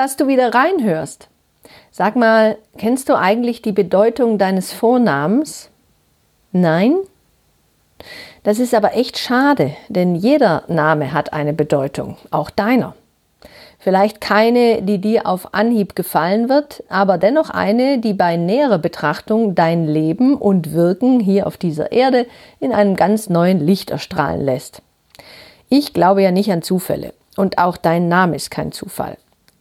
Dass du wieder reinhörst. Sag mal, kennst du eigentlich die Bedeutung deines Vornamens? Nein? Das ist aber echt schade, denn jeder Name hat eine Bedeutung, auch deiner. Vielleicht keine, die dir auf Anhieb gefallen wird, aber dennoch eine, die bei näherer Betrachtung dein Leben und Wirken hier auf dieser Erde in einem ganz neuen Licht erstrahlen lässt. Ich glaube ja nicht an Zufälle und auch dein Name ist kein Zufall.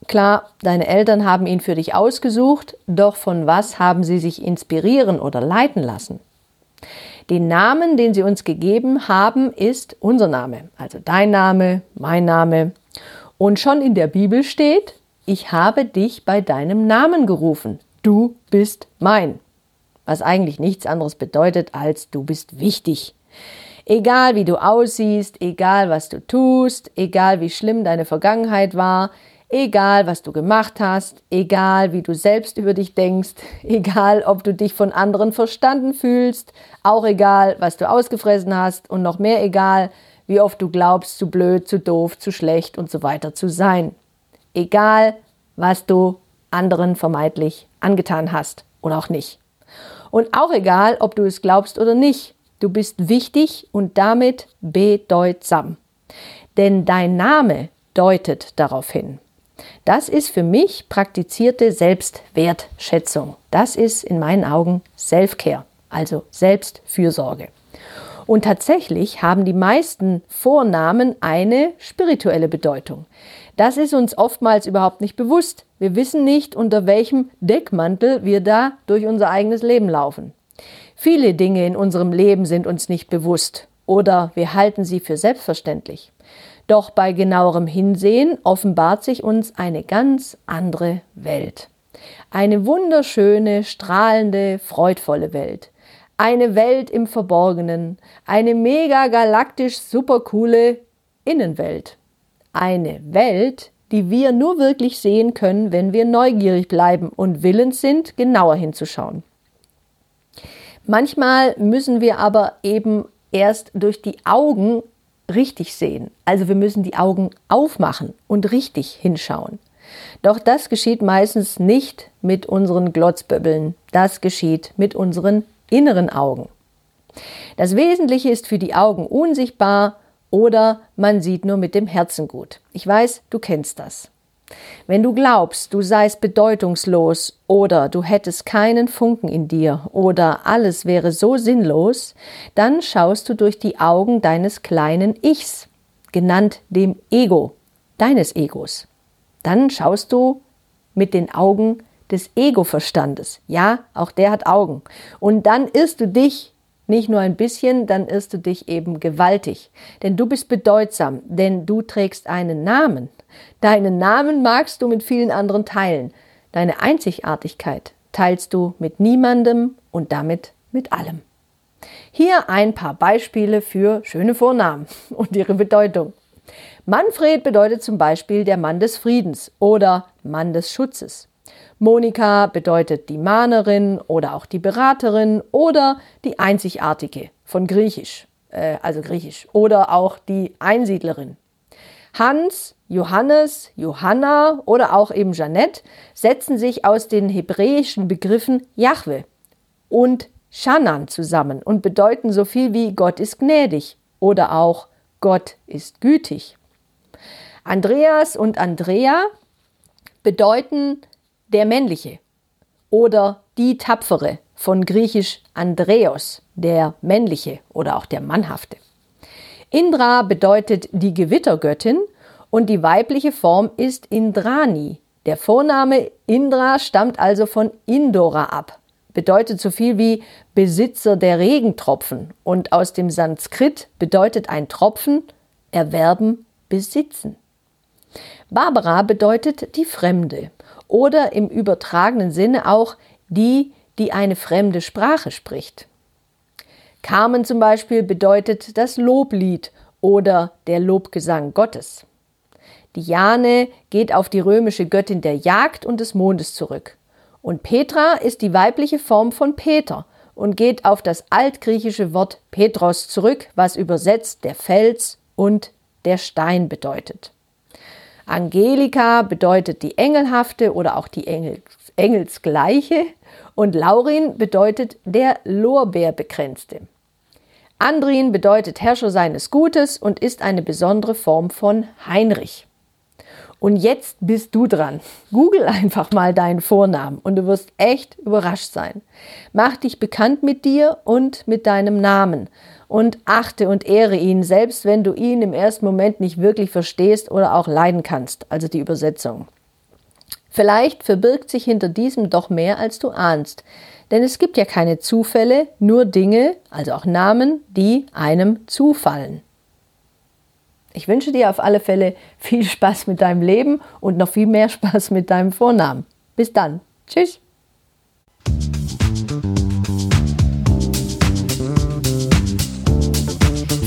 Klar, deine Eltern haben ihn für dich ausgesucht, doch von was haben sie sich inspirieren oder leiten lassen? Den Namen, den sie uns gegeben haben, ist unser Name, also dein Name, mein Name. Und schon in der Bibel steht, ich habe dich bei deinem Namen gerufen. Du bist mein. Was eigentlich nichts anderes bedeutet als du bist wichtig. Egal wie du aussiehst, egal was du tust, egal wie schlimm deine Vergangenheit war, Egal, was du gemacht hast, egal, wie du selbst über dich denkst, egal, ob du dich von anderen verstanden fühlst, auch egal, was du ausgefressen hast und noch mehr egal, wie oft du glaubst, zu blöd, zu doof, zu schlecht und so weiter zu sein. Egal, was du anderen vermeintlich angetan hast oder auch nicht. Und auch egal, ob du es glaubst oder nicht, du bist wichtig und damit bedeutsam. Denn dein Name deutet darauf hin. Das ist für mich praktizierte Selbstwertschätzung. Das ist in meinen Augen Self-Care, also Selbstfürsorge. Und tatsächlich haben die meisten Vornamen eine spirituelle Bedeutung. Das ist uns oftmals überhaupt nicht bewusst. Wir wissen nicht, unter welchem Deckmantel wir da durch unser eigenes Leben laufen. Viele Dinge in unserem Leben sind uns nicht bewusst oder wir halten sie für selbstverständlich. Doch bei genauerem Hinsehen offenbart sich uns eine ganz andere Welt. Eine wunderschöne, strahlende, freudvolle Welt. Eine Welt im Verborgenen. Eine mega galaktisch supercoole Innenwelt. Eine Welt, die wir nur wirklich sehen können, wenn wir neugierig bleiben und willens sind, genauer hinzuschauen. Manchmal müssen wir aber eben erst durch die Augen richtig sehen. Also wir müssen die Augen aufmachen und richtig hinschauen. Doch das geschieht meistens nicht mit unseren Glotzböbbeln, das geschieht mit unseren inneren Augen. Das Wesentliche ist für die Augen unsichtbar oder man sieht nur mit dem Herzen gut. Ich weiß, du kennst das. Wenn du glaubst, du seist bedeutungslos oder du hättest keinen Funken in dir oder alles wäre so sinnlos, dann schaust du durch die Augen deines kleinen Ichs, genannt dem Ego, deines Egos. Dann schaust du mit den Augen des Ego-Verstandes. Ja, auch der hat Augen. Und dann irrst du dich nicht nur ein bisschen, dann irrst du dich eben gewaltig. Denn du bist bedeutsam, denn du trägst einen Namen. Deinen Namen magst du mit vielen anderen teilen. Deine Einzigartigkeit teilst du mit niemandem und damit mit allem. Hier ein paar Beispiele für schöne Vornamen und ihre Bedeutung. Manfred bedeutet zum Beispiel der Mann des Friedens oder Mann des Schutzes. Monika bedeutet die Mahnerin oder auch die Beraterin oder die Einzigartige von Griechisch, äh, also Griechisch, oder auch die Einsiedlerin. Hans, Johannes, Johanna oder auch eben Jeanette setzen sich aus den hebräischen Begriffen Jahwe und Shannan zusammen und bedeuten so viel wie Gott ist gnädig oder auch Gott ist gütig. Andreas und Andrea bedeuten der männliche oder die tapfere von griechisch Andreos, der männliche oder auch der mannhafte. Indra bedeutet die Gewittergöttin und die weibliche Form ist Indrani. Der Vorname Indra stammt also von Indora ab, bedeutet so viel wie Besitzer der Regentropfen und aus dem Sanskrit bedeutet ein Tropfen erwerben, besitzen. Barbara bedeutet die Fremde oder im übertragenen Sinne auch die, die eine fremde Sprache spricht. Carmen zum Beispiel bedeutet das Loblied oder der Lobgesang Gottes. Diane geht auf die römische Göttin der Jagd und des Mondes zurück. Und Petra ist die weibliche Form von Peter und geht auf das altgriechische Wort Petros zurück, was übersetzt der Fels und der Stein bedeutet. Angelika bedeutet die Engelhafte oder auch die Engels, Engelsgleiche und Laurin bedeutet der Lorbeerbegrenzte. Andrin bedeutet Herrscher seines Gutes und ist eine besondere Form von Heinrich. Und jetzt bist du dran. Google einfach mal deinen Vornamen und du wirst echt überrascht sein. Mach dich bekannt mit dir und mit deinem Namen und achte und ehre ihn, selbst wenn du ihn im ersten Moment nicht wirklich verstehst oder auch leiden kannst, also die Übersetzung. Vielleicht verbirgt sich hinter diesem doch mehr, als du ahnst. Denn es gibt ja keine Zufälle, nur Dinge, also auch Namen, die einem zufallen. Ich wünsche dir auf alle Fälle viel Spaß mit deinem Leben und noch viel mehr Spaß mit deinem Vornamen. Bis dann. Tschüss.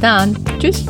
Dann. Tschüss.